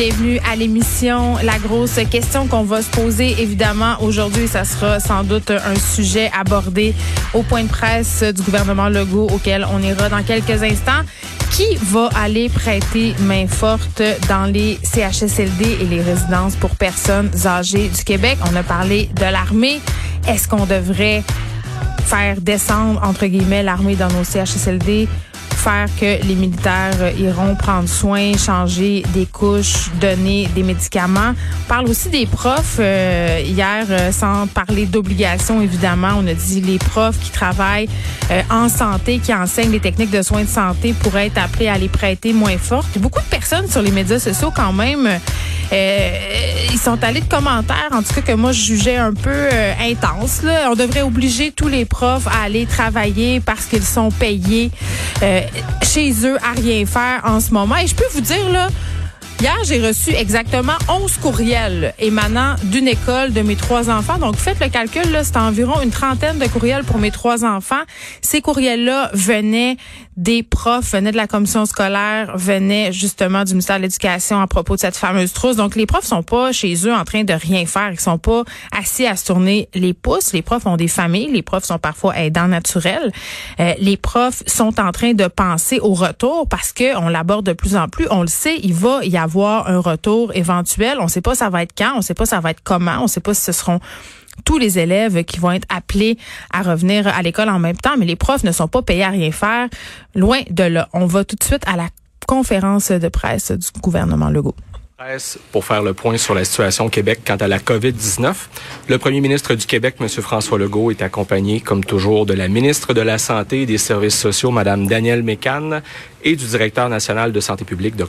bienvenue à l'émission. La grosse question qu'on va se poser évidemment aujourd'hui, ça sera sans doute un sujet abordé au point de presse du gouvernement Legault auquel on ira dans quelques instants. Qui va aller prêter main forte dans les CHSLD et les résidences pour personnes âgées du Québec? On a parlé de l'armée. Est-ce qu'on devrait faire descendre, entre guillemets, l'armée dans nos CHSLD? Faire que les militaires iront prendre soin, changer des couches, donner des médicaments. On parle aussi des profs. Euh, hier, euh, sans parler d'obligation, évidemment, on a dit les profs qui travaillent euh, en santé, qui enseignent les techniques de soins de santé pourraient être appelés à les prêter moins fortes. Beaucoup de personnes sur les médias sociaux, quand même, ils sont allés de commentaires, en tout cas que moi je jugeais un peu intense. Là. On devrait obliger tous les profs à aller travailler parce qu'ils sont payés chez eux à rien faire en ce moment. Et je peux vous dire, là, Hier, j'ai reçu exactement 11 courriels émanant d'une école de mes trois enfants. Donc, faites le calcul, c'est environ une trentaine de courriels pour mes trois enfants. Ces courriels-là venaient des profs, venaient de la commission scolaire, venaient justement du ministère de l'Éducation à propos de cette fameuse trousse. Donc, les profs sont pas chez eux en train de rien faire. Ils sont pas assis à se tourner les pouces. Les profs ont des familles. Les profs sont parfois aidants naturels. Euh, les profs sont en train de penser au retour parce que on l'aborde de plus en plus. On le sait, il va y avoir avoir un retour éventuel. On ne sait pas ça va être quand, on ne sait pas ça va être comment, on ne sait pas si ce seront tous les élèves qui vont être appelés à revenir à l'école en même temps, mais les profs ne sont pas payés à rien faire. Loin de là. On va tout de suite à la conférence de presse du gouvernement Legault pour faire le point sur la situation au Québec quant à la COVID-19. Le premier ministre du Québec, M. François Legault, est accompagné, comme toujours, de la ministre de la Santé et des Services sociaux, Mme Danielle Mécan, et du directeur national de santé publique, Dr.